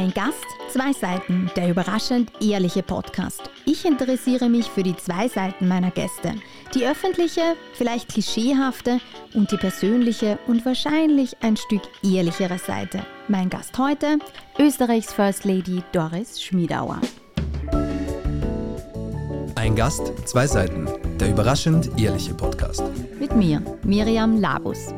Ein Gast, zwei Seiten, der überraschend ehrliche Podcast. Ich interessiere mich für die zwei Seiten meiner Gäste. Die öffentliche, vielleicht klischeehafte und die persönliche und wahrscheinlich ein Stück ehrlichere Seite. Mein Gast heute, Österreichs First Lady Doris Schmiedauer. Ein Gast, zwei Seiten, der überraschend ehrliche Podcast. Mit mir, Miriam Labus.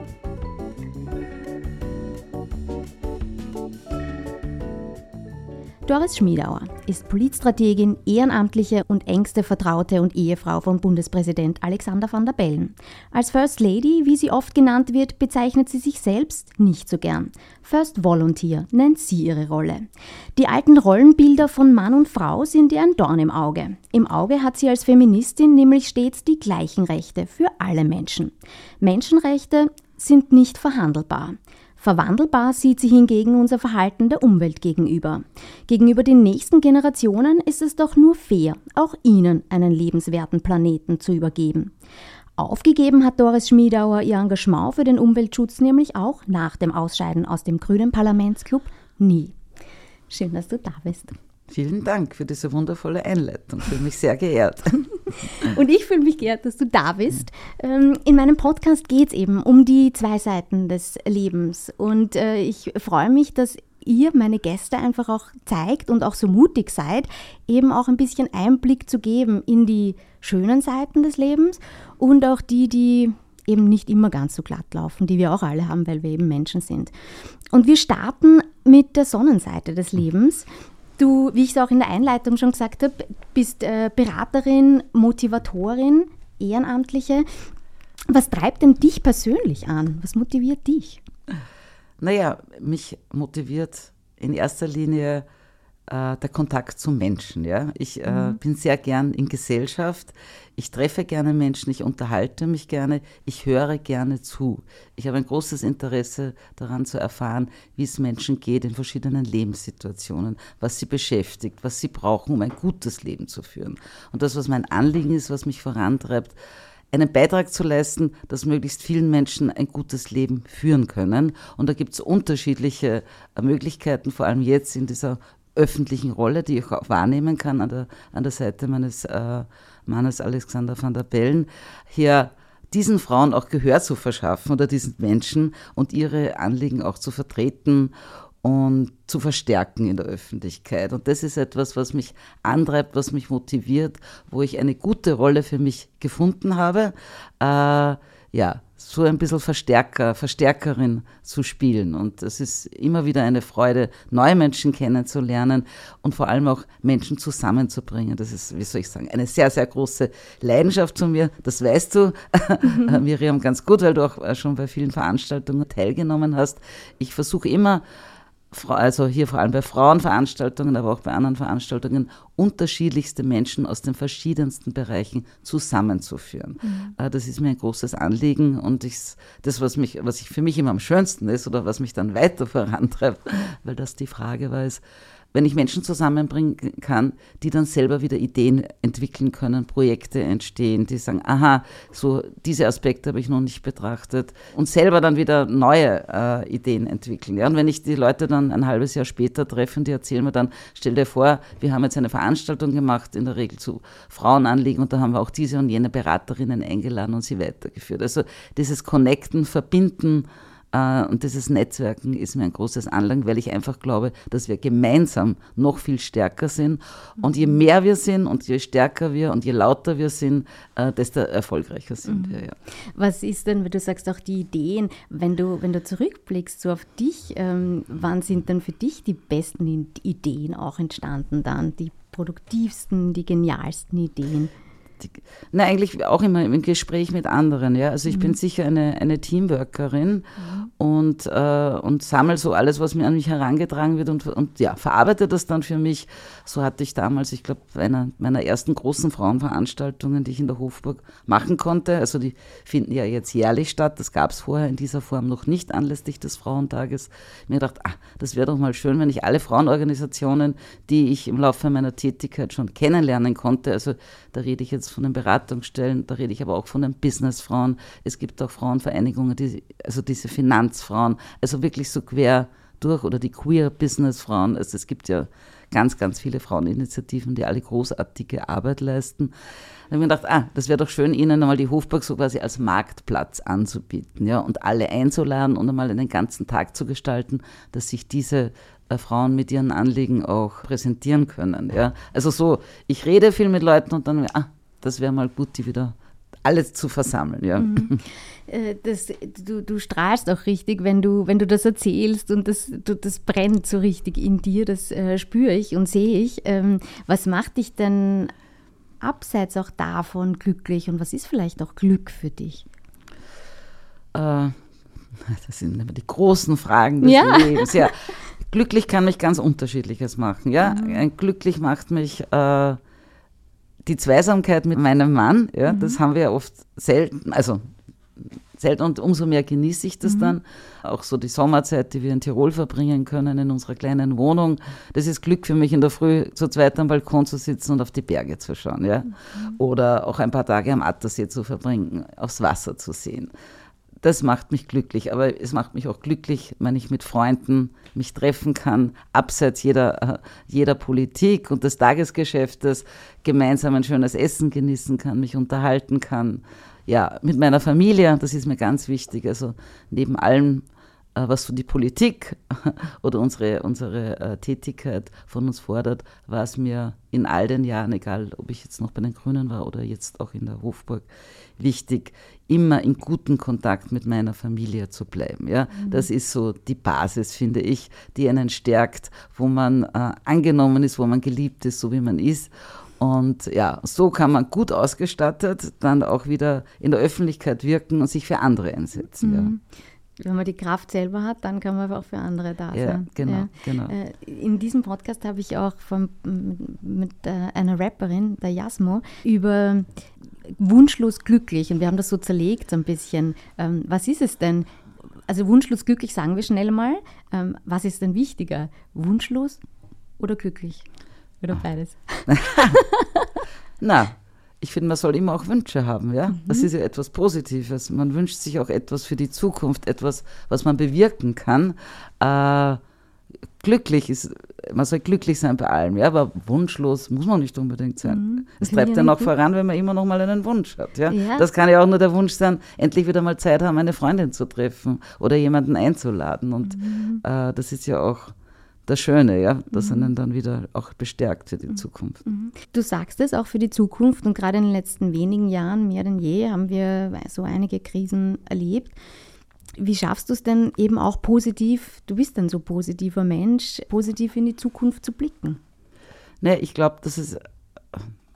Doris Schmiedauer ist Politstrategin, ehrenamtliche und engste Vertraute und Ehefrau von Bundespräsident Alexander van der Bellen. Als First Lady, wie sie oft genannt wird, bezeichnet sie sich selbst nicht so gern. First Volunteer nennt sie ihre Rolle. Die alten Rollenbilder von Mann und Frau sind ihr ein Dorn im Auge. Im Auge hat sie als Feministin nämlich stets die gleichen Rechte für alle Menschen. Menschenrechte sind nicht verhandelbar. Verwandelbar sieht sie hingegen unser Verhalten der Umwelt gegenüber. Gegenüber den nächsten Generationen ist es doch nur fair, auch ihnen einen lebenswerten Planeten zu übergeben. Aufgegeben hat Doris Schmiedauer ihr Engagement für den Umweltschutz nämlich auch nach dem Ausscheiden aus dem Grünen Parlamentsclub nie. Schön, dass du da bist. Vielen Dank für diese wundervolle Einleitung. Ich fühle mich sehr geehrt. Und ich fühle mich geehrt, dass du da bist. Ähm, in meinem Podcast geht es eben um die zwei Seiten des Lebens. Und äh, ich freue mich, dass ihr meine Gäste einfach auch zeigt und auch so mutig seid, eben auch ein bisschen Einblick zu geben in die schönen Seiten des Lebens und auch die, die eben nicht immer ganz so glatt laufen, die wir auch alle haben, weil wir eben Menschen sind. Und wir starten mit der Sonnenseite des Lebens. Du, wie ich es auch in der Einleitung schon gesagt habe, bist äh, Beraterin, Motivatorin, Ehrenamtliche. Was treibt denn dich persönlich an? Was motiviert dich? Naja, mich motiviert in erster Linie äh, der Kontakt zu Menschen. Ja? Ich äh, mhm. bin sehr gern in Gesellschaft. Ich treffe gerne Menschen, ich unterhalte mich gerne, ich höre gerne zu. Ich habe ein großes Interesse daran zu erfahren, wie es Menschen geht in verschiedenen Lebenssituationen, was sie beschäftigt, was sie brauchen, um ein gutes Leben zu führen. Und das, was mein Anliegen ist, was mich vorantreibt, einen Beitrag zu leisten, dass möglichst vielen Menschen ein gutes Leben führen können. Und da gibt es unterschiedliche äh, Möglichkeiten, vor allem jetzt in dieser öffentlichen Rolle, die ich auch wahrnehmen kann an der, an der Seite meines äh, Mannes Alexander van der Bellen, hier diesen Frauen auch Gehör zu verschaffen oder diesen Menschen und ihre Anliegen auch zu vertreten und zu verstärken in der Öffentlichkeit. Und das ist etwas, was mich antreibt, was mich motiviert, wo ich eine gute Rolle für mich gefunden habe. Äh, ja, so ein bisschen Verstärker, Verstärkerin zu spielen. Und es ist immer wieder eine Freude, neue Menschen kennenzulernen und vor allem auch Menschen zusammenzubringen. Das ist, wie soll ich sagen, eine sehr, sehr große Leidenschaft von mir. Das weißt du, mhm. Miriam, ganz gut, weil du auch schon bei vielen Veranstaltungen teilgenommen hast. Ich versuche immer, also hier vor allem bei Frauenveranstaltungen, aber auch bei anderen Veranstaltungen, unterschiedlichste Menschen aus den verschiedensten Bereichen zusammenzuführen. Mhm. Äh, das ist mir ein großes Anliegen und ich, das, was, mich, was ich für mich immer am schönsten ist oder was mich dann weiter vorantreibt, weil das die Frage war, ist, wenn ich Menschen zusammenbringen kann, die dann selber wieder Ideen entwickeln können, Projekte entstehen, die sagen, aha, so diese Aspekte habe ich noch nicht betrachtet und selber dann wieder neue äh, Ideen entwickeln. Ja? Und wenn ich die Leute dann ein halbes Jahr später treffe, die erzählen mir dann, stell dir vor, wir haben jetzt eine Veranstaltung gemacht, in der Regel zu Frauenanliegen und da haben wir auch diese und jene Beraterinnen eingeladen und sie weitergeführt. Also dieses Connecten, Verbinden, und dieses Netzwerken ist mir ein großes Anliegen, weil ich einfach glaube, dass wir gemeinsam noch viel stärker sind. Und je mehr wir sind und je stärker wir und je lauter wir sind, äh, desto erfolgreicher sind mhm. wir. Ja. Was ist denn, wenn du sagst, auch die Ideen, wenn du, wenn du zurückblickst so auf dich, ähm, wann sind denn für dich die besten Ideen auch entstanden dann, die produktivsten, die genialsten Ideen? Na, eigentlich auch immer im Gespräch mit anderen. Ja? Also ich mhm. bin sicher eine, eine Teamworkerin mhm. und, äh, und sammle so alles, was mir an mich herangetragen wird und, und ja, verarbeite das dann für mich. So hatte ich damals, ich glaube, einer meiner ersten großen Frauenveranstaltungen, die ich in der Hofburg machen konnte. Also die finden ja jetzt jährlich statt. Das gab es vorher in dieser Form noch nicht anlässlich des Frauentages. Mir gedacht, ah, das wäre doch mal schön, wenn ich alle Frauenorganisationen, die ich im Laufe meiner Tätigkeit schon kennenlernen konnte, also da rede ich jetzt von den Beratungsstellen, da rede ich aber auch von den Businessfrauen. Es gibt auch Frauenvereinigungen, die, also diese Finanzfrauen, also wirklich so quer durch oder die Queer Business Frauen. Also es gibt ja ganz, ganz viele Fraueninitiativen, die alle großartige Arbeit leisten. Da habe ich mir gedacht, ah, das wäre doch schön, Ihnen einmal die Hofburg so quasi als Marktplatz anzubieten, ja, und alle einzuladen und einmal einen ganzen Tag zu gestalten, dass sich diese äh, Frauen mit ihren Anliegen auch präsentieren können, ja. Also so, ich rede viel mit Leuten und dann, ah, das wäre mal gut, die wieder alles zu versammeln, ja. Mhm. Äh, das, du, du strahlst auch richtig, wenn du, wenn du das erzählst und das, du, das brennt so richtig in dir, das äh, spüre ich und sehe ich. Ähm, was macht dich denn abseits auch davon glücklich und was ist vielleicht auch Glück für dich? Äh, das sind immer die großen Fragen des ja. Lebens. Ja. Glücklich kann mich ganz unterschiedliches machen. Ja? Mhm. Glücklich macht mich äh, die Zweisamkeit mit meinem Mann. Ja? Mhm. Das haben wir oft selten, also selten und umso mehr genieße ich das mhm. dann. Auch so die Sommerzeit, die wir in Tirol verbringen können, in unserer kleinen Wohnung. Das ist Glück für mich, in der Früh zu zweit am Balkon zu sitzen und auf die Berge zu schauen. Ja? Mhm. Oder auch ein paar Tage am Attersee zu verbringen, aufs Wasser zu sehen. Das macht mich glücklich, aber es macht mich auch glücklich, wenn ich mit Freunden mich treffen kann, abseits jeder, äh, jeder Politik und des Tagesgeschäftes, gemeinsam ein schönes Essen genießen kann, mich unterhalten kann ja, mit meiner Familie, das ist mir ganz wichtig. Also neben allem, was so die Politik oder unsere, unsere äh, Tätigkeit von uns fordert, war es mir in all den Jahren, egal ob ich jetzt noch bei den Grünen war oder jetzt auch in der Hofburg, wichtig, immer in guten Kontakt mit meiner Familie zu bleiben. Ja? Mhm. Das ist so die Basis, finde ich, die einen stärkt, wo man äh, angenommen ist, wo man geliebt ist, so wie man ist. Und ja, so kann man gut ausgestattet dann auch wieder in der Öffentlichkeit wirken und sich für andere einsetzen. Mhm. Ja. Wenn man die Kraft selber hat, dann kann man auch für andere da ja, sein. Genau, ja. genau. Äh, in diesem Podcast habe ich auch von, mit äh, einer Rapperin, der Jasmo, über wunschlos glücklich und wir haben das so zerlegt ein bisschen. Ähm, was ist es denn? Also wunschlos glücklich sagen wir schnell mal. Ähm, was ist denn wichtiger? Wunschlos oder glücklich? Oder beides? Na, ich finde, man soll immer auch Wünsche haben, ja. Mhm. Das ist ja etwas Positives. Man wünscht sich auch etwas für die Zukunft, etwas, was man bewirken kann. Äh, glücklich ist, man soll glücklich sein bei allem, ja, aber wunschlos muss man nicht unbedingt sein. Mhm. Es treibt ja noch voran, wenn man immer noch mal einen Wunsch hat, ja? ja. Das kann ja auch nur der Wunsch sein, endlich wieder mal Zeit haben, eine Freundin zu treffen oder jemanden einzuladen. Und mhm. äh, das ist ja auch das Schöne, ja, das mhm. einen dann wieder auch bestärkt für die mhm. Zukunft. Mhm. Du sagst es auch für die Zukunft und gerade in den letzten wenigen Jahren, mehr denn je, haben wir so einige Krisen erlebt. Wie schaffst du es denn eben auch positiv, du bist ein so positiver Mensch, positiv in die Zukunft zu blicken? Nee, ich glaube, das ist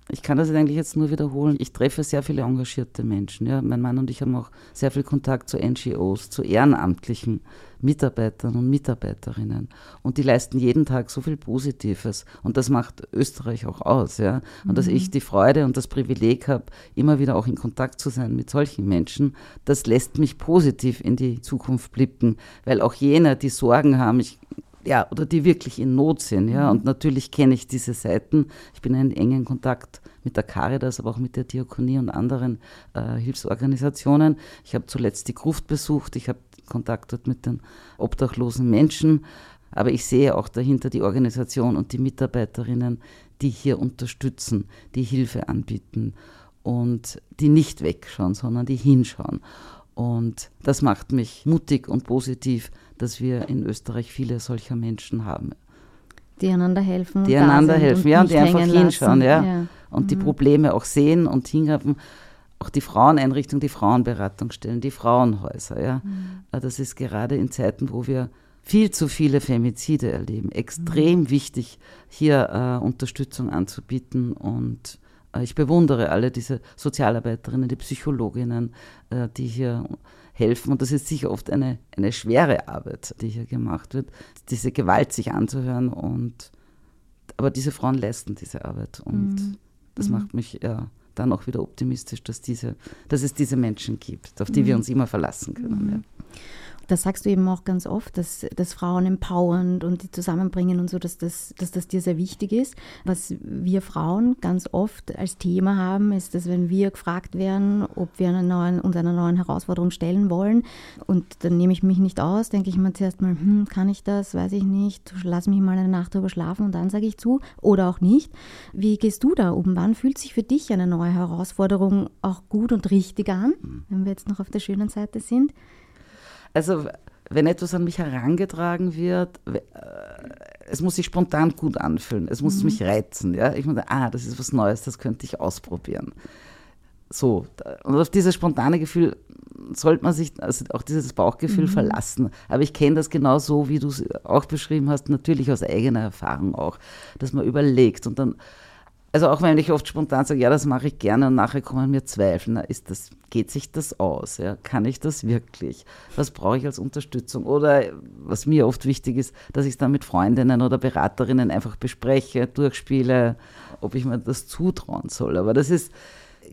ich kann das eigentlich jetzt nur wiederholen. Ich treffe sehr viele engagierte Menschen. Ja. Mein Mann und ich haben auch sehr viel Kontakt zu NGOs, zu ehrenamtlichen Mitarbeitern und Mitarbeiterinnen. Und die leisten jeden Tag so viel Positives. Und das macht Österreich auch aus. Ja. Und mhm. dass ich die Freude und das Privileg habe, immer wieder auch in Kontakt zu sein mit solchen Menschen, das lässt mich positiv in die Zukunft blicken. Weil auch jene, die Sorgen haben, ich ja, oder die wirklich in Not sind. Ja. Und natürlich kenne ich diese Seiten. Ich bin in engen Kontakt mit der Caritas, aber auch mit der Diakonie und anderen äh, Hilfsorganisationen. Ich habe zuletzt die Gruft besucht. Ich habe Kontakt dort mit den obdachlosen Menschen. Aber ich sehe auch dahinter die Organisation und die Mitarbeiterinnen, die hier unterstützen, die Hilfe anbieten und die nicht wegschauen, sondern die hinschauen. Und das macht mich mutig und positiv, dass wir in Österreich viele solcher Menschen haben. Die einander helfen. Die einander helfen, ja, und die einfach hinschauen, ja. ja. Und mhm. die Probleme auch sehen und hingreifen. Auch die Fraueneinrichtung, die Frauenberatung stellen, die Frauenhäuser, ja. Mhm. Äh, das ist gerade in Zeiten, wo wir viel zu viele Femizide erleben, extrem mhm. wichtig, hier äh, Unterstützung anzubieten und ich bewundere alle diese Sozialarbeiterinnen, die Psychologinnen, äh, die hier helfen. Und das ist sicher oft eine, eine schwere Arbeit, die hier gemacht wird, diese Gewalt sich anzuhören. Und, aber diese Frauen leisten diese Arbeit. Und mhm. das mhm. macht mich ja dann auch wieder optimistisch, dass, diese, dass es diese Menschen gibt, auf die mhm. wir uns immer verlassen können. Mhm. Ja. Das sagst du eben auch ganz oft, dass, dass Frauen empowernd und die zusammenbringen und so, dass das, dass das dir sehr wichtig ist. Was wir Frauen ganz oft als Thema haben, ist, dass wenn wir gefragt werden, ob wir einer neuen, uns einer neuen Herausforderung stellen wollen, und dann nehme ich mich nicht aus, denke ich mir zuerst mal, hm, kann ich das, weiß ich nicht, lass mich mal eine Nacht drüber schlafen und dann sage ich zu oder auch nicht. Wie gehst du da um? Wann fühlt sich für dich eine neue Herausforderung auch gut und richtig an, wenn wir jetzt noch auf der schönen Seite sind? Also wenn etwas an mich herangetragen wird, äh, es muss sich spontan gut anfühlen, es muss mhm. mich reizen. Ja? Ich meine, ah, das ist was Neues, das könnte ich ausprobieren. So, und auf dieses spontane Gefühl sollte man sich, also auch dieses Bauchgefühl mhm. verlassen. Aber ich kenne das genau so, wie du es auch beschrieben hast, natürlich aus eigener Erfahrung auch, dass man überlegt und dann also auch wenn ich oft spontan sage, ja, das mache ich gerne und nachher kommen mir Zweifel, na, ist das, geht sich das aus? Ja? Kann ich das wirklich? Was brauche ich als Unterstützung? Oder was mir oft wichtig ist, dass ich es dann mit Freundinnen oder Beraterinnen einfach bespreche, durchspiele, ob ich mir das zutrauen soll. Aber das ist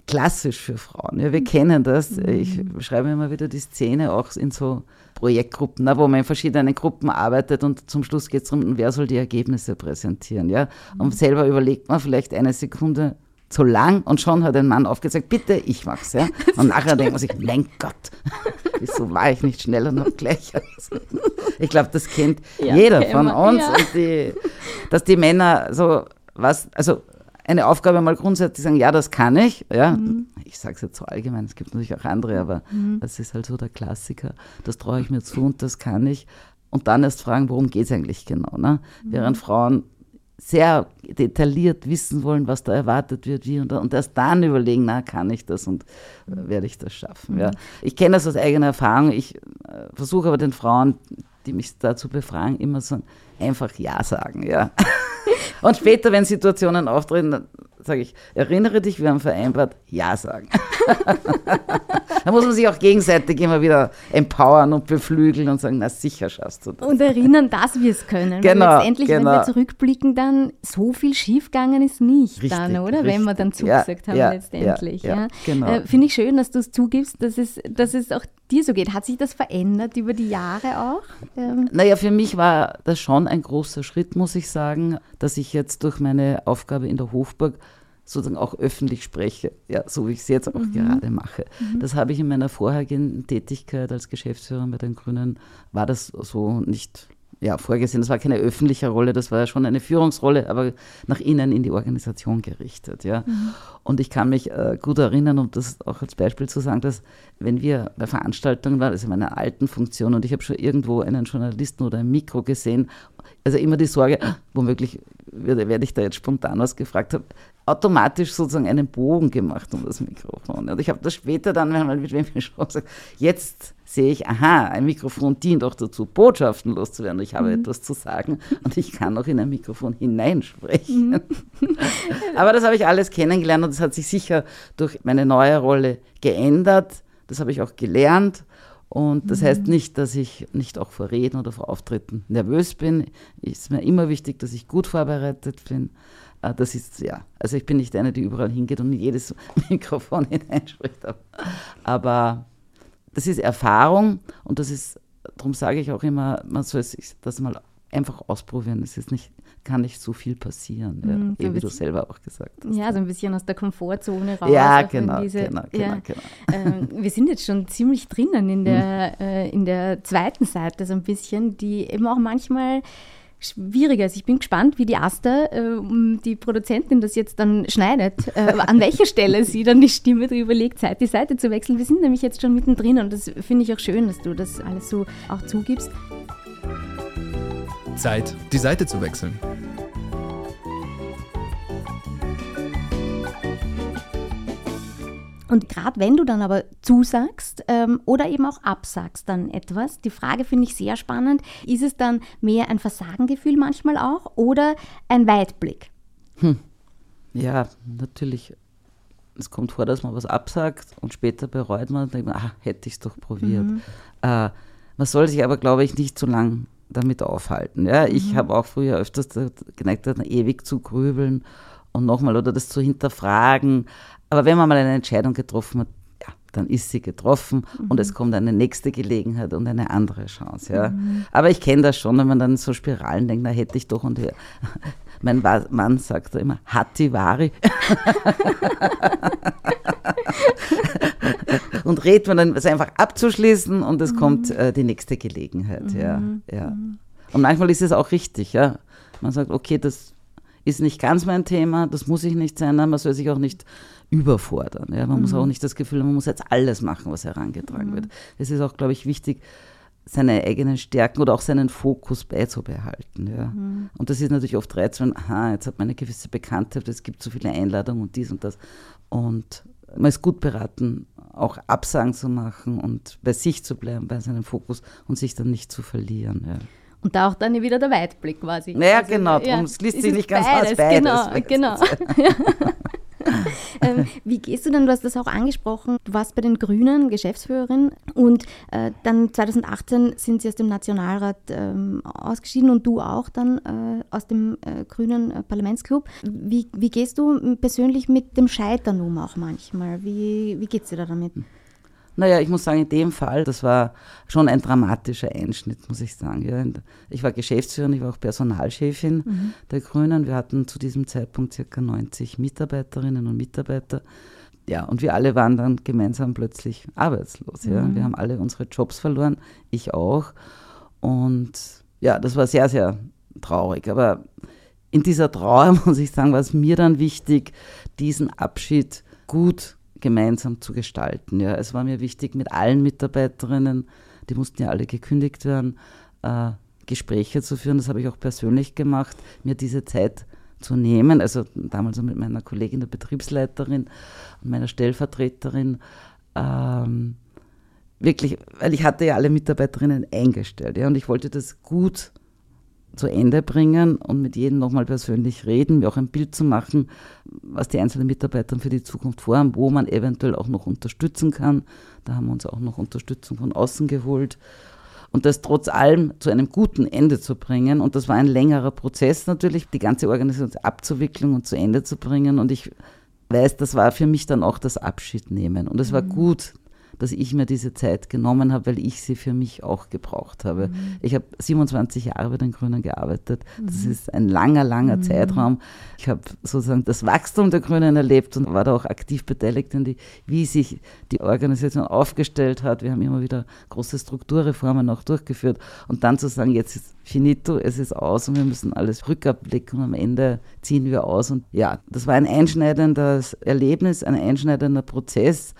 klassisch für Frauen. Ja, wir kennen das. Ich beschreibe immer wieder die Szene auch in so Projektgruppen, wo man in verschiedenen Gruppen arbeitet und zum Schluss geht es darum, wer soll die Ergebnisse präsentieren. Ja? Und selber überlegt man vielleicht eine Sekunde zu lang und schon hat ein Mann aufgezeigt, bitte, ich mach's. Ja? Und nachher denkt man sich, mein Gott, wieso war ich nicht schneller noch gleich? Ich glaube, das kennt ja, jeder von uns. Ja. Die, dass die Männer so was, also eine Aufgabe mal grundsätzlich sagen, ja, das kann ich. Ja, mhm. ich sage es jetzt so allgemein, es gibt natürlich auch andere, aber mhm. das ist halt so der Klassiker. Das traue ich mir zu und das kann ich. Und dann erst fragen, worum geht es eigentlich genau. Ne? Mhm. Während Frauen sehr detailliert wissen wollen, was da erwartet wird, wie und, und erst dann überlegen, na, kann ich das und äh, werde ich das schaffen. Ja. Mhm. Ich kenne das aus eigener Erfahrung. Ich äh, versuche aber den Frauen, die mich dazu befragen, immer so einfach Ja sagen. Ja. Und später, wenn Situationen auftreten, sage ich, erinnere dich, wir haben vereinbart, Ja sagen. da muss man sich auch gegenseitig immer wieder empowern und beflügeln und sagen, na sicher schaffst du das. Und erinnern, dass wir es können. Genau, Weil letztendlich, genau. wenn wir zurückblicken, dann so viel schiefgegangen ist nicht richtig, dann, oder? Richtig. Wenn wir dann zugesagt ja, haben ja, letztendlich. Ja, ja. Genau. Äh, Finde ich schön, dass du es zugibst, dass es, dass es auch dir so geht. Hat sich das verändert über die Jahre auch? Ähm. Naja, für mich war das schon ein großer Schritt, muss ich sagen, dass ich jetzt durch meine Aufgabe in der Hofburg sozusagen auch öffentlich spreche, ja, so wie ich es jetzt auch mhm. gerade mache. Mhm. Das habe ich in meiner vorherigen Tätigkeit als Geschäftsführer bei den Grünen, war das so nicht ja, vorgesehen. Das war keine öffentliche Rolle, das war ja schon eine Führungsrolle, aber nach innen in die Organisation gerichtet. Ja. Mhm. Und ich kann mich äh, gut erinnern, um das auch als Beispiel zu sagen, dass wenn wir bei Veranstaltungen waren, also in meiner alten Funktion, und ich habe schon irgendwo einen Journalisten oder ein Mikro gesehen, also immer die Sorge, womöglich werde, werde ich da jetzt spontan was gefragt habe, automatisch sozusagen einen Bogen gemacht um das Mikrofon. Und ich habe das später dann, wenn man mit wem gesprochen gesagt, jetzt sehe ich, aha, ein Mikrofon dient auch dazu, Botschaften loszuwerden. Ich habe mhm. etwas zu sagen und ich kann auch in ein Mikrofon hineinsprechen. Mhm. Aber das habe ich alles kennengelernt und das hat sich sicher durch meine neue Rolle geändert. Das habe ich auch gelernt. Und das mhm. heißt nicht, dass ich nicht auch vor Reden oder vor Auftritten nervös bin. Es ist mir immer wichtig, dass ich gut vorbereitet bin. Ah, das ist, ja, also ich bin nicht eine, die überall hingeht und in jedes Mikrofon hineinspricht. Aber das ist Erfahrung und das ist, darum sage ich auch immer, man soll sich das mal einfach ausprobieren. Es ist nicht, kann nicht so viel passieren, mhm, ja, so wie du selber auch gesagt hast. Ja, so ein bisschen aus der Komfortzone raus. Ja, genau, diese, genau, genau, ja, genau. Ähm, wir sind jetzt schon ziemlich drinnen in der, mhm. äh, in der zweiten Seite so ein bisschen, die eben auch manchmal schwieriger ist. Ich bin gespannt, wie die Asta, äh, die Produzentin, das jetzt dann schneidet, äh, an welcher Stelle sie dann die Stimme drüber legt, Zeit die Seite zu wechseln. Wir sind nämlich jetzt schon mittendrin und das finde ich auch schön, dass du das alles so auch zugibst. Zeit, die Seite zu wechseln. Und gerade wenn du dann aber zusagst ähm, oder eben auch absagst dann etwas, die Frage finde ich sehr spannend, ist es dann mehr ein Versagengefühl manchmal auch oder ein Weitblick? Hm. Ja, natürlich. Es kommt vor, dass man was absagt und später bereut man und denkt, man, ach, hätte ich es doch probiert. Mhm. Äh, man soll sich aber, glaube ich, nicht zu lang damit aufhalten. Ja? Ich mhm. habe auch früher öfters geneigt, ewig zu grübeln und nochmal oder das zu hinterfragen. Aber wenn man mal eine Entscheidung getroffen hat, ja, dann ist sie getroffen mhm. und es kommt eine nächste Gelegenheit und eine andere Chance. Ja. Mhm. Aber ich kenne das schon, wenn man dann so Spiralen denkt, na hätte ich doch und mein Mann sagt immer, Hattivari. und redet man dann, es einfach abzuschließen und es mhm. kommt äh, die nächste Gelegenheit. Ja, mhm. ja. Mhm. Und manchmal ist es auch richtig, ja. Man sagt, okay, das ist nicht ganz mein Thema, das muss ich nicht sein, man soll sich auch nicht überfordern. Ja. Man mhm. muss auch nicht das Gefühl haben, man muss jetzt alles machen, was herangetragen mhm. wird. Es ist auch, glaube ich, wichtig, seine eigenen Stärken oder auch seinen Fokus beizubehalten. Ja. Mhm. Und das ist natürlich oft reizvoll, aha, jetzt hat man eine gewisse Bekanntheit, es gibt so viele Einladungen und dies und das. Und man ist gut beraten, auch Absagen zu machen und bei sich zu bleiben, bei seinem Fokus und sich dann nicht zu verlieren. Ja. Und da auch dann wieder der Weitblick quasi. Naja, also, genau, ja, es liest sich nicht ganz beides, aus beides. Genau, genau. ähm, wie gehst du denn, du hast das auch angesprochen, du warst bei den Grünen Geschäftsführerin und äh, dann 2018 sind sie aus dem Nationalrat ähm, ausgeschieden und du auch dann äh, aus dem äh, Grünen äh, Parlamentsclub. Wie, wie gehst du persönlich mit dem Scheitern um auch manchmal? Wie, wie geht es dir da damit? Naja, ich muss sagen, in dem Fall, das war schon ein dramatischer Einschnitt, muss ich sagen. Ja, ich war Geschäftsführerin, ich war auch Personalchefin mhm. der Grünen. Wir hatten zu diesem Zeitpunkt circa 90 Mitarbeiterinnen und Mitarbeiter. Ja, und wir alle waren dann gemeinsam plötzlich arbeitslos. Ja. Mhm. Wir haben alle unsere Jobs verloren, ich auch. Und ja, das war sehr, sehr traurig. Aber in dieser Trauer, muss ich sagen, war es mir dann wichtig, diesen Abschied gut zu gemeinsam zu gestalten. Ja. Es war mir wichtig, mit allen Mitarbeiterinnen, die mussten ja alle gekündigt werden, äh, Gespräche zu führen. Das habe ich auch persönlich gemacht, mir diese Zeit zu nehmen. Also damals mit meiner Kollegin, der Betriebsleiterin und meiner Stellvertreterin. Ähm, wirklich, weil ich hatte ja alle Mitarbeiterinnen eingestellt. Ja, und ich wollte das gut zu Ende bringen und mit jedem nochmal persönlich reden, mir auch ein Bild zu machen, was die einzelnen Mitarbeiter für die Zukunft vorhaben, wo man eventuell auch noch unterstützen kann. Da haben wir uns auch noch Unterstützung von außen geholt. Und das trotz allem zu einem guten Ende zu bringen. Und das war ein längerer Prozess natürlich, die ganze Organisation abzuwickeln und zu Ende zu bringen. Und ich weiß, das war für mich dann auch das Abschiednehmen. Und es war mhm. gut, dass ich mir diese Zeit genommen habe, weil ich sie für mich auch gebraucht habe. Mhm. Ich habe 27 Jahre bei den Grünen gearbeitet. Das mhm. ist ein langer, langer mhm. Zeitraum. Ich habe sozusagen das Wachstum der Grünen erlebt und war da auch aktiv beteiligt in die, wie sich die Organisation aufgestellt hat. Wir haben immer wieder große Strukturreformen auch durchgeführt und dann zu sagen, jetzt ist finito, es ist aus und wir müssen alles rückblicken und am Ende ziehen wir aus. Und ja, das war ein einschneidendes Erlebnis, ein einschneidender Prozess,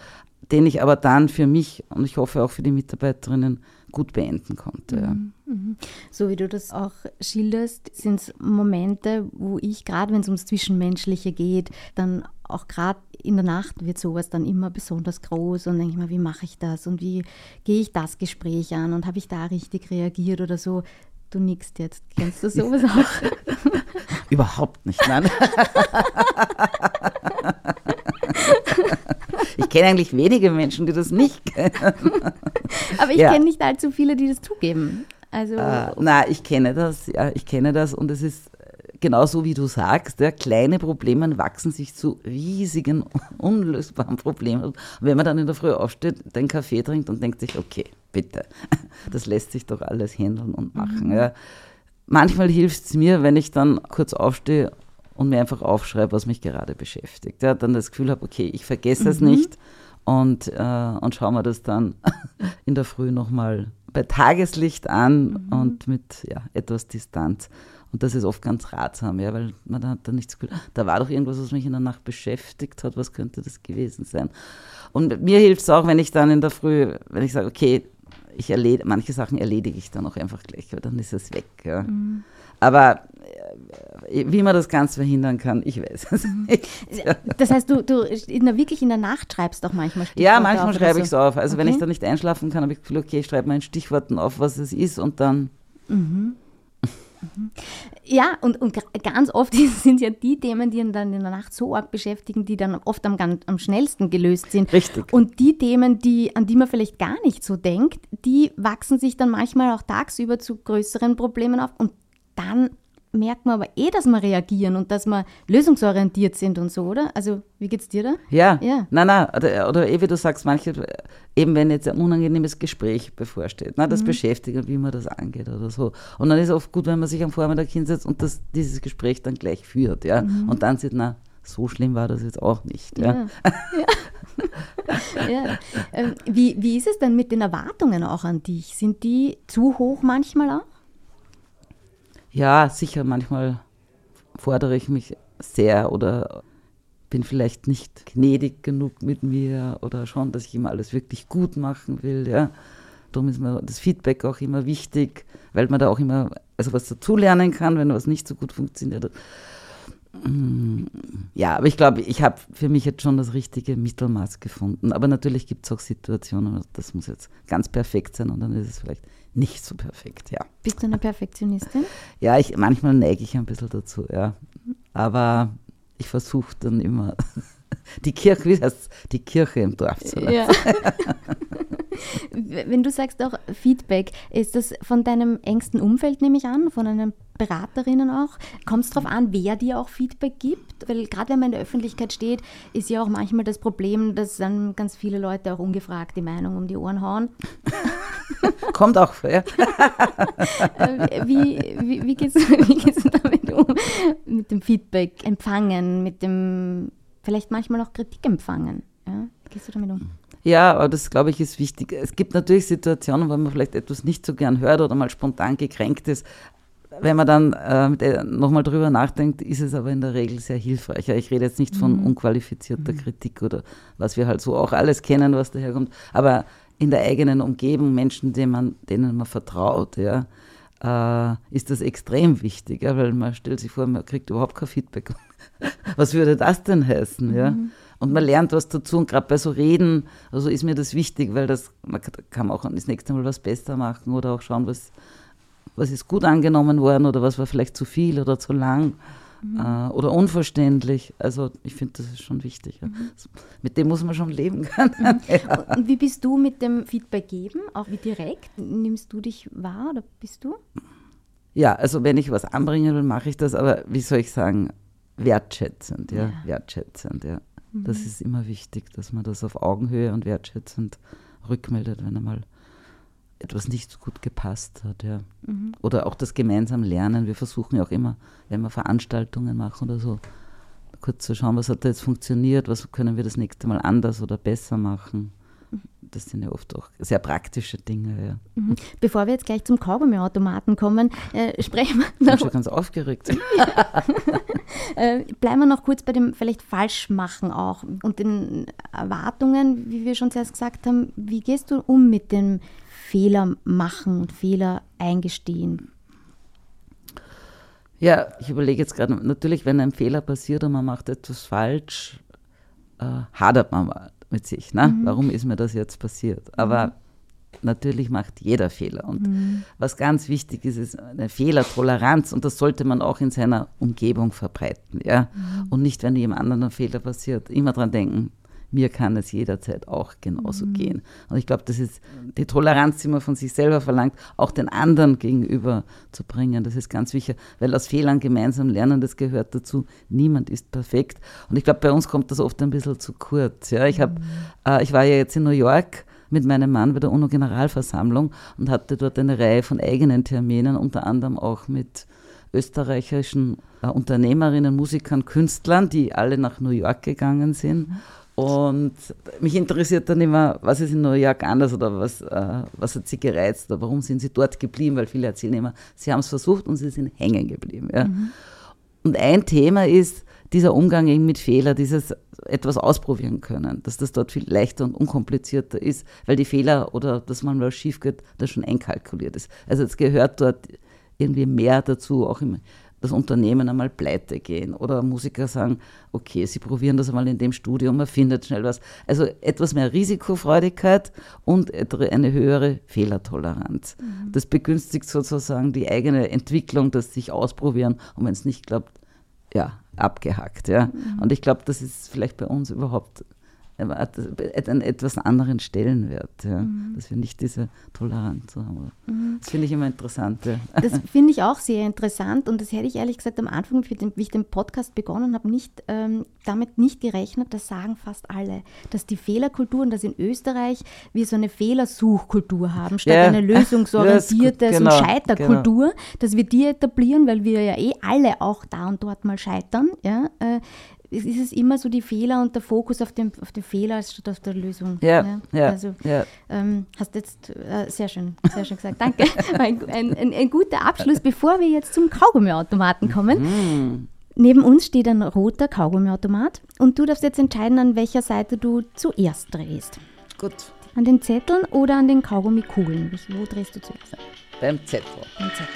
den ich aber dann für mich und ich hoffe auch für die Mitarbeiterinnen gut beenden konnte. Mhm, mhm. So wie du das auch schilderst, sind es Momente, wo ich gerade, wenn es ums Zwischenmenschliche geht, dann auch gerade in der Nacht wird sowas dann immer besonders groß und denke ich mir, wie mache ich das und wie gehe ich das Gespräch an und habe ich da richtig reagiert oder so. Du nickst jetzt. Kennst du sowas auch? Überhaupt nicht, nein. Ich kenne eigentlich wenige Menschen, die das nicht kennen. Aber ich ja. kenne nicht allzu viele, die das zugeben. Also äh, na, ich kenne das, ja, ich kenne das und es ist genauso wie du sagst, ja, kleine Probleme wachsen sich zu riesigen, unlösbaren Problemen. Und wenn man dann in der Früh aufsteht, den Kaffee trinkt und denkt sich, okay, bitte, das lässt sich doch alles handeln und machen. Mhm. Ja. Manchmal hilft es mir, wenn ich dann kurz aufstehe und mir einfach aufschreibe, was mich gerade beschäftigt. Ja, dann das Gefühl habe, okay, ich vergesse mhm. es nicht und, äh, und schaue mir das dann in der Früh nochmal bei Tageslicht an mhm. und mit ja, etwas Distanz. Und das ist oft ganz ratsam, ja, weil man hat dann nicht das Gefühl, da war doch irgendwas, was mich in der Nacht beschäftigt hat, was könnte das gewesen sein? Und mir hilft es auch, wenn ich dann in der Früh, wenn ich sage, okay, ich erledige, manche Sachen erledige ich dann auch einfach gleich, weil dann ist es weg. Ja. Mhm. Aber äh, wie man das Ganze verhindern kann, ich weiß es mhm. nicht. Das heißt, du, du in der, wirklich in der Nacht schreibst auch manchmal Stichworte Ja, manchmal schreibe ich es auf. Also okay. wenn ich da nicht einschlafen kann, habe ich das Gefühl, okay, ich schreibe mal in Stichworten auf, was es ist und dann... Mhm. mhm. Ja, und, und ganz oft sind ja die Themen, die ihn dann in der Nacht so arg beschäftigen, die dann oft am, am schnellsten gelöst sind. Richtig. Und die Themen, die, an die man vielleicht gar nicht so denkt, die wachsen sich dann manchmal auch tagsüber zu größeren Problemen auf und dann merkt man aber eh, dass wir reagieren und dass wir lösungsorientiert sind und so, oder? Also, wie geht's dir da? Ja, ja. nein, nein, oder, oder eh, wie du sagst, manche, eben wenn jetzt ein unangenehmes Gespräch bevorsteht, ne, das mhm. beschäftigt, wie man das angeht oder so. Und dann ist es oft gut, wenn man sich am Vormittag hinsetzt und das, dieses Gespräch dann gleich führt, ja. Mhm. Und dann sieht, na, so schlimm war das jetzt auch nicht. Ja. ja. ja. Ähm, wie, wie ist es denn mit den Erwartungen auch an dich? Sind die zu hoch manchmal auch? Ja, sicher, manchmal fordere ich mich sehr oder bin vielleicht nicht gnädig genug mit mir oder schon, dass ich immer alles wirklich gut machen will. Ja. Darum ist mir das Feedback auch immer wichtig, weil man da auch immer also was dazulernen kann, wenn was nicht so gut funktioniert. Mm, ja, aber ich glaube, ich habe für mich jetzt schon das richtige Mittelmaß gefunden. Aber natürlich gibt es auch Situationen, das muss jetzt ganz perfekt sein und dann ist es vielleicht nicht so perfekt, ja. Bist du eine Perfektionistin? Ja, ich, manchmal neige ich ein bisschen dazu, ja. Aber ich versuche dann immer die Kirche, wie heißt die Kirche im Dorf zu lassen. Ja. Wenn du sagst auch Feedback, ist das von deinem engsten Umfeld, nehme ich an, von deinen Beraterinnen auch? Kommt es darauf an, wer dir auch Feedback gibt? Weil gerade wenn man in der Öffentlichkeit steht, ist ja auch manchmal das Problem, dass dann ganz viele Leute auch ungefragt die Meinung um die Ohren hauen. Kommt auch ja. Wie, wie, wie, gehst, wie gehst du damit um? Mit dem Feedback empfangen, mit dem vielleicht manchmal auch Kritik empfangen. Ja? Wie gehst du damit um? Ja, aber das glaube ich ist wichtig. Es gibt natürlich Situationen, wo man vielleicht etwas nicht so gern hört oder mal spontan gekränkt ist. Wenn man dann äh, nochmal drüber nachdenkt, ist es aber in der Regel sehr hilfreich. Ich rede jetzt nicht von mhm. unqualifizierter mhm. Kritik oder was wir halt so auch alles kennen, was daherkommt, aber in der eigenen Umgebung, Menschen, denen man, denen man vertraut, ja, äh, ist das extrem wichtig, ja, weil man stellt sich vor, man kriegt überhaupt kein Feedback. was würde das denn heißen? Mhm. Und man lernt was dazu und gerade bei so Reden, also ist mir das wichtig, weil das man kann auch das nächste Mal was besser machen oder auch schauen, was, was ist gut angenommen worden oder was war vielleicht zu viel oder zu lang mhm. äh, oder unverständlich. Also ich finde, das ist schon wichtig. Ja. Mhm. Mit dem muss man schon leben können. Mhm. ja. Und wie bist du mit dem Feedback geben? Auch wie direkt? Nimmst du dich wahr oder bist du? Ja, also wenn ich was anbringen will, mache ich das, aber wie soll ich sagen, wertschätzend, ja, ja. wertschätzend, ja. Das mhm. ist immer wichtig, dass man das auf Augenhöhe und wertschätzend rückmeldet, wenn einmal etwas nicht so gut gepasst hat. Ja. Mhm. Oder auch das gemeinsam Lernen. Wir versuchen ja auch immer, wenn wir Veranstaltungen machen oder so, kurz zu schauen, was hat da jetzt funktioniert, was können wir das nächste Mal anders oder besser machen das sind ja oft auch sehr praktische Dinge. Ja. Mhm. Bevor wir jetzt gleich zum Kaugummiautomaten kommen, äh, sprechen wir noch. Ich bin schon ganz aufgeregt. äh, bleiben wir noch kurz bei dem vielleicht Falschmachen auch und den Erwartungen, wie wir schon zuerst gesagt haben. Wie gehst du um mit dem Fehler machen und Fehler eingestehen? Ja, ich überlege jetzt gerade, natürlich, wenn ein Fehler passiert und man macht etwas falsch, äh, hadert man mal mit sich. Ne? Mhm. Warum ist mir das jetzt passiert? Aber mhm. Natürlich macht jeder Fehler. Und mhm. was ganz wichtig ist, ist eine Fehlertoleranz. Und das sollte man auch in seiner Umgebung verbreiten. Ja? Mhm. Und nicht, wenn jemand anderen ein Fehler passiert, immer dran denken, mir kann es jederzeit auch genauso mhm. gehen. Und ich glaube, das ist die Toleranz, die man von sich selber verlangt, auch den anderen gegenüber zu bringen. Das ist ganz wichtig, weil aus Fehlern gemeinsam lernen, das gehört dazu. Niemand ist perfekt. Und ich glaube, bei uns kommt das oft ein bisschen zu kurz. Ja, ich, hab, mhm. äh, ich war ja jetzt in New York mit meinem Mann bei der UNO-Generalversammlung und hatte dort eine Reihe von eigenen Terminen, unter anderem auch mit österreichischen äh, Unternehmerinnen, Musikern, Künstlern, die alle nach New York gegangen sind. Und mich interessiert dann immer, was ist in New York anders oder was, äh, was hat sie gereizt oder warum sind sie dort geblieben, weil viele erzählen immer, sie haben es versucht und sie sind hängen geblieben. Ja. Mhm. Und ein Thema ist dieser Umgang eben mit Fehlern, dieses etwas ausprobieren können, dass das dort viel leichter und unkomplizierter ist, weil die Fehler oder dass man mal schief geht, das schon einkalkuliert ist. Also es gehört dort irgendwie mehr dazu, auch im das Unternehmen einmal pleite gehen oder Musiker sagen, okay, sie probieren das einmal in dem Studio, man findet schnell was. Also etwas mehr Risikofreudigkeit und eine höhere Fehlertoleranz. Mhm. Das begünstigt sozusagen die eigene Entwicklung, das sich ausprobieren und wenn es nicht klappt, ja, abgehackt. Ja. Mhm. Und ich glaube, das ist vielleicht bei uns überhaupt einen etwas anderen Stellenwert, ja. Mhm. dass wir nicht diese Toleranz haben. Mhm. Das finde ich immer interessant. Ja. Das finde ich auch sehr interessant und das hätte ich ehrlich gesagt am Anfang, wie ich den Podcast begonnen habe, nicht, ähm, damit nicht gerechnet, das sagen fast alle, dass die Fehlerkultur und dass in Österreich wir so eine Fehlersuchkultur haben, statt ja. eine lösungsorientierte genau, so Scheiterkultur, genau. dass wir die etablieren, weil wir ja eh alle auch da und dort mal scheitern. Ja? Äh, ist es immer so die Fehler und der Fokus auf den, auf den Fehler statt auf der Lösung. Ja, ja. ja also ja. Ähm, hast jetzt äh, sehr schön, sehr schön gesagt. Danke. ein, ein, ein, guter Abschluss, bevor wir jetzt zum Kaugummiautomaten kommen. Mhm. Neben uns steht ein roter Kaugummiautomat und du darfst jetzt entscheiden, an welcher Seite du zuerst drehst. Gut. An den Zetteln oder an den Kaugummikugeln? Wo drehst du zuerst? Beim Zettel. Beim Zettel.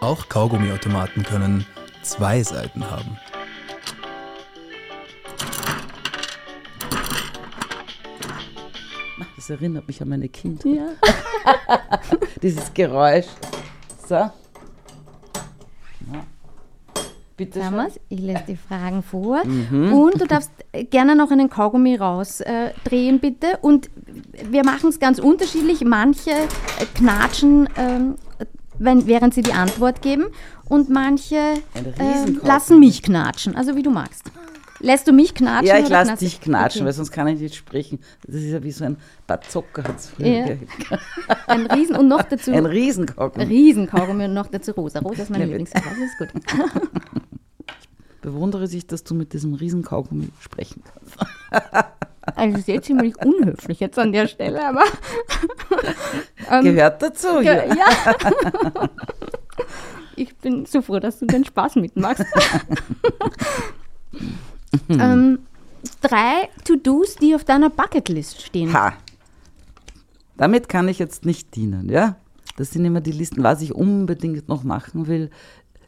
Auch Kaugummiautomaten können zwei Seiten haben. Das erinnert mich an meine Kindheit. Ja. Dieses Geräusch. So. Ja. Bitte Thomas, ich lese die Fragen vor. Mhm. Und du darfst gerne noch einen Kaugummi rausdrehen, äh, bitte. Und wir machen es ganz unterschiedlich. Manche äh, knatschen, ähm, wenn, während sie die Antwort geben. Und manche äh, lassen mich knatschen. Also wie du magst. Lässt du mich knatschen? Ja, ich lasse dich knatschen, okay. weil sonst kann ich nicht sprechen. Das ist ja wie so ein Bazooka. Ja. ein Riesen und noch dazu. Ein Riesenkaugummi. Riesenkaugummi und noch dazu rosa. Rosa ist meine Lieblingsfarbe, das ist gut. Ich bewundere sich, dass du mit diesem Riesenkaugummi sprechen kannst. Also sehr ziemlich unhöflich jetzt an der Stelle, aber. ähm, Gehört dazu, ja. ja. ich bin so froh, dass du den Spaß mitmachst. ähm, drei To-Dos, die auf deiner Bucketlist stehen. Ha. Damit kann ich jetzt nicht dienen, ja? Das sind immer die Listen, was ich unbedingt noch machen will.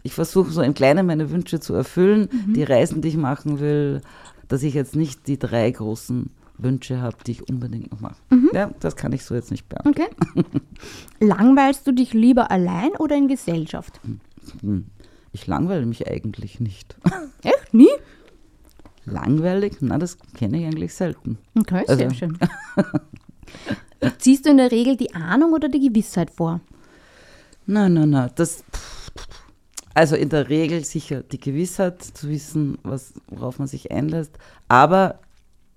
Ich versuche so im Kleinen meine Wünsche zu erfüllen, mhm. die Reisen, die ich machen will, dass ich jetzt nicht die drei großen Wünsche habe, die ich unbedingt noch mache. Mhm. Ja, das kann ich so jetzt nicht beantworten. Okay. Langweilst du dich lieber allein oder in Gesellschaft? Hm. Ich langweile mich eigentlich nicht. Echt? Nie? Langweilig? Na, das kenne ich eigentlich selten. Okay, also. sehr schön. Ziehst du in der Regel die Ahnung oder die Gewissheit vor? Nein, nein, nein. Das, also in der Regel sicher die Gewissheit zu wissen, was, worauf man sich einlässt. Aber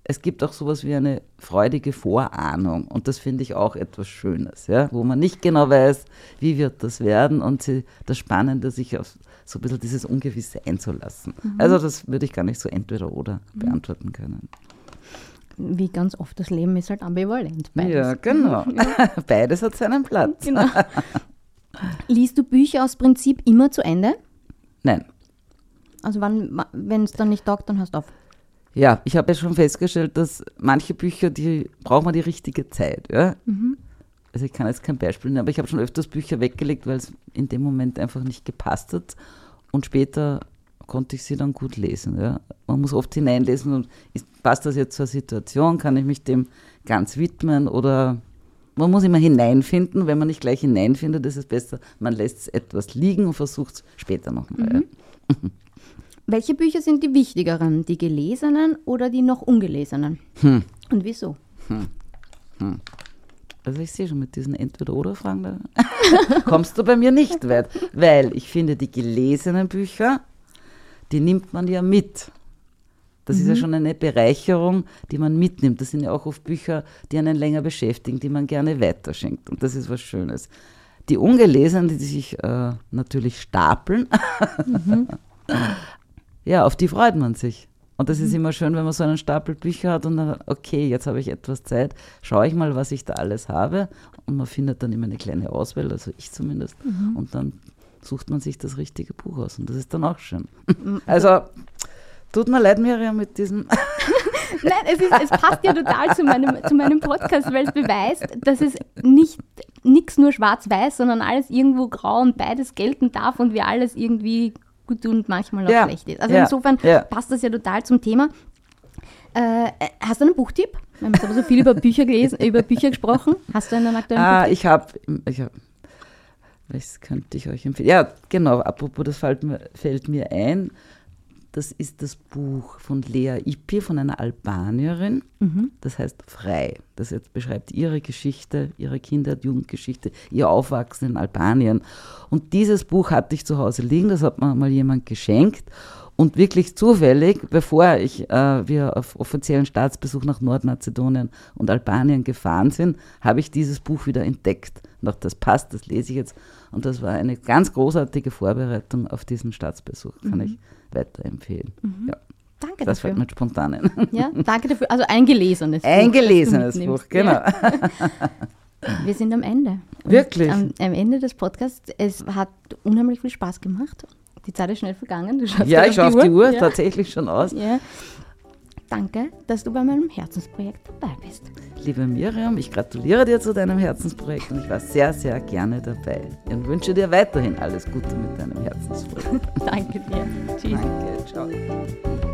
es gibt auch sowas wie eine freudige Vorahnung. Und das finde ich auch etwas Schönes, ja? wo man nicht genau weiß, wie wird das werden und sie, das Spannende, sich auf so ein bisschen dieses Ungewisse einzulassen. Mhm. Also das würde ich gar nicht so entweder oder mhm. beantworten können. Wie ganz oft das Leben ist halt ambivalent. Beides. Ja, genau. Ja. Beides hat seinen Platz. Genau. Liest du Bücher aus Prinzip immer zu Ende? Nein. Also wenn es dann nicht taugt, dann hast du auf. Ja, ich habe ja schon festgestellt, dass manche Bücher, die braucht man die richtige Zeit. Ja? Mhm also ich kann jetzt kein Beispiel nennen, aber ich habe schon öfters Bücher weggelegt, weil es in dem Moment einfach nicht gepasst hat. Und später konnte ich sie dann gut lesen. Ja. Man muss oft hineinlesen und ist, passt das jetzt zur Situation, kann ich mich dem ganz widmen oder man muss immer hineinfinden. Wenn man nicht gleich hineinfindet, ist es besser, man lässt es etwas liegen und versucht es später nochmal. Mhm. Ja. Welche Bücher sind die wichtigeren, die gelesenen oder die noch ungelesenen? Hm. Und wieso? Hm. Hm. Also ich sehe schon mit diesen Entweder-Oder-Fragen, kommst du bei mir nicht weit. Weil ich finde, die gelesenen Bücher, die nimmt man ja mit. Das mhm. ist ja mhm. schon eine Bereicherung, die man mitnimmt. Das sind ja auch oft Bücher, die einen länger beschäftigen, die man gerne weiterschenkt. Und das ist was Schönes. Die ungelesenen, die sich äh, natürlich stapeln, mhm. ja, auf die freut man sich. Und das ist mhm. immer schön, wenn man so einen Stapel Bücher hat und dann, okay, jetzt habe ich etwas Zeit, schaue ich mal, was ich da alles habe. Und man findet dann immer eine kleine Auswahl, also ich zumindest. Mhm. Und dann sucht man sich das richtige Buch aus. Und das ist dann auch schön. Mhm. Also, tut mir leid, Miriam, mit diesem. Nein, es, ist, es, passt ja total zu meinem, zu meinem Podcast, weil es beweist, dass es nicht nichts nur schwarz-weiß, sondern alles irgendwo grau und beides gelten darf und wir alles irgendwie gut und manchmal auch ja. schlecht ist. Also ja. insofern ja. passt das ja total zum Thema. Äh, hast du einen Buchtipp? Wir haben jetzt aber so viel über Bücher gelesen, über Bücher gesprochen. Hast du einen aktuellen ah, Buchtipp? Ich habe, ich hab, was könnte ich euch empfehlen? Ja, genau, apropos, das fällt mir, fällt mir ein. Das ist das Buch von Lea Ippi, von einer Albanierin. Mhm. Das heißt Frei. Das jetzt beschreibt ihre Geschichte, ihre Kinder- und Jugendgeschichte, ihr Aufwachsen in Albanien. Und dieses Buch hatte ich zu Hause liegen, das hat mir mal jemand geschenkt. Und wirklich zufällig, bevor ich, äh, wir auf offiziellen Staatsbesuch nach Nordmazedonien und Albanien gefahren sind, habe ich dieses Buch wieder entdeckt. Und das passt, das lese ich jetzt. Und das war eine ganz großartige Vorbereitung auf diesen Staatsbesuch. Kann mhm. ich weiterempfehlen. Mhm. Ja. Danke das dafür. fällt mir spontan ein. Ja, danke dafür. Also ein gelesenes Buch. Ein gelesenes Buch, genau. Ja. Wir sind am Ende. Und Wirklich? Am, am, Ende des Podcasts. Es hat unheimlich viel Spaß gemacht. Die Zeit ist schnell vergangen. ja, ich schaue auf die Uhr, ja. tatsächlich schon aus. Ja. Danke, dass du bei meinem Herzensprojekt dabei bist. Liebe Miriam, ich gratuliere dir zu deinem Herzensprojekt und ich war sehr, sehr gerne dabei und wünsche dir weiterhin alles Gute mit deinem Herzensprojekt. Danke dir. Tschüss. Danke, ciao.